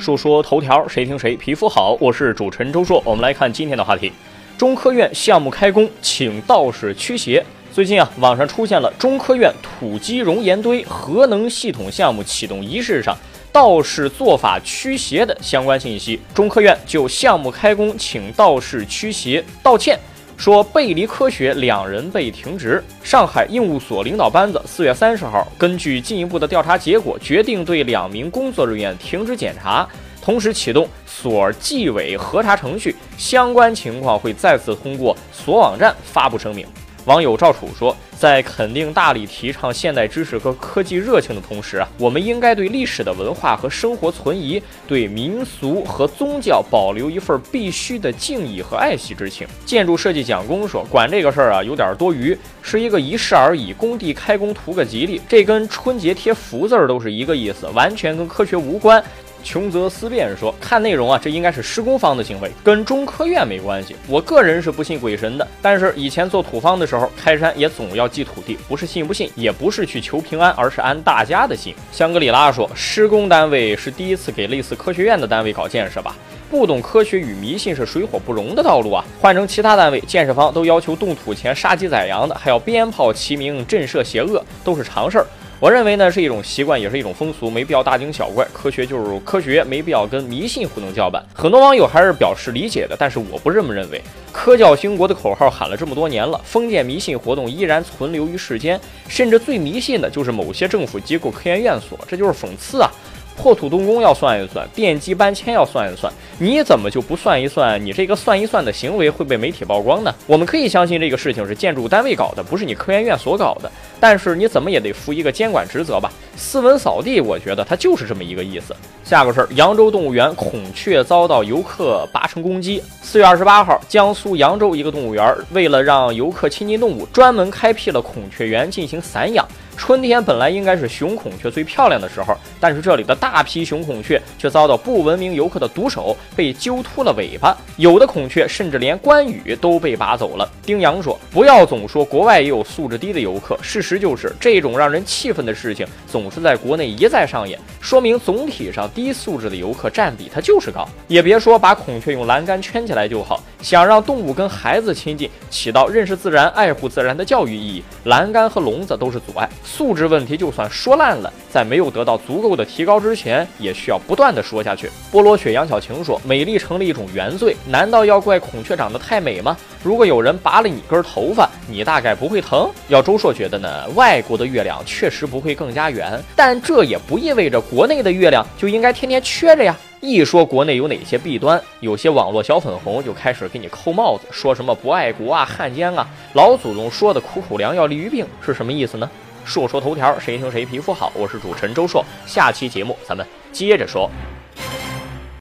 说说头条，谁听谁皮肤好。我是主持人周硕，我们来看今天的话题。中科院项目开工，请道士驱邪。最近啊，网上出现了中科院土基熔岩堆核能系统项目启动仪式上道士做法驱邪的相关信息。中科院就项目开工请道士驱邪道歉。说背离科学，两人被停职。上海应务所领导班子四月三十号，根据进一步的调查结果，决定对两名工作人员停职检查，同时启动所纪委核查程序，相关情况会再次通过所网站发布声明。网友赵楚说，在肯定大力提倡现代知识和科技热情的同时啊，我们应该对历史的文化和生活存疑，对民俗和宗教保留一份必须的敬意和爱惜之情。建筑设计讲工说，管这个事儿啊有点多余，是一个仪式而已，工地开工图个吉利，这跟春节贴福字儿都是一个意思，完全跟科学无关。穷则思变说，看内容啊，这应该是施工方的行为，跟中科院没关系。我个人是不信鬼神的，但是以前做土方的时候，开山也总要祭土地，不是信不信，也不是去求平安，而是安大家的心。香格里拉说，施工单位是第一次给类似科学院的单位搞建设吧？不懂科学与迷信是水火不容的道路啊！换成其他单位，建设方都要求动土前杀鸡宰羊的，还要鞭炮齐鸣震慑邪恶，都是常事儿。我认为呢是一种习惯，也是一种风俗，没必要大惊小怪。科学就是科学，没必要跟迷信胡弄叫板。很多网友还是表示理解的，但是我不这么认为。科教兴国的口号喊了这么多年了，封建迷信活动依然存留于世间，甚至最迷信的就是某些政府机构、科研院所，这就是讽刺啊！破土动工要算一算，电机搬迁要算一算，你怎么就不算一算？你这个算一算的行为会被媒体曝光呢？我们可以相信这个事情是建筑单位搞的，不是你科研院所搞的，但是你怎么也得负一个监管职责吧？斯文扫地，我觉得它就是这么一个意思。下个事儿，扬州动物园孔雀遭到游客拔成攻击。四月二十八号，江苏扬州一个动物园为了让游客亲近动物，专门开辟了孔雀园进行散养。春天本来应该是雄孔雀最漂亮的时候，但是这里的大批雄孔雀却遭到不文明游客的毒手，被揪秃了尾巴。有的孔雀甚至连关羽都被拔走了。丁阳说：“不要总说国外也有素质低的游客，事实实就是这种让人气愤的事情总是在国内一再上演，说明总体上低素质的游客占比它就是高。也别说把孔雀用栏杆圈起来就好，想让动物跟孩子亲近，起到认识自然、爱护自然的教育意义，栏杆和笼子都是阻碍。”素质问题就算说烂了，在没有得到足够的提高之前，也需要不断的说下去。菠萝雪杨小晴说：“美丽成了一种原罪，难道要怪孔雀长得太美吗？如果有人拔了你根头发，你大概不会疼。”要周硕觉得呢，外国的月亮确实不会更加圆，但这也不意味着国内的月亮就应该天天缺着呀。一说国内有哪些弊端，有些网络小粉红就开始给你扣帽子，说什么不爱国啊、汉奸啊。老祖宗说的苦口良药利于病是什么意思呢？说说头条，谁听谁皮肤好。我是主持人周硕，下期节目咱们接着说。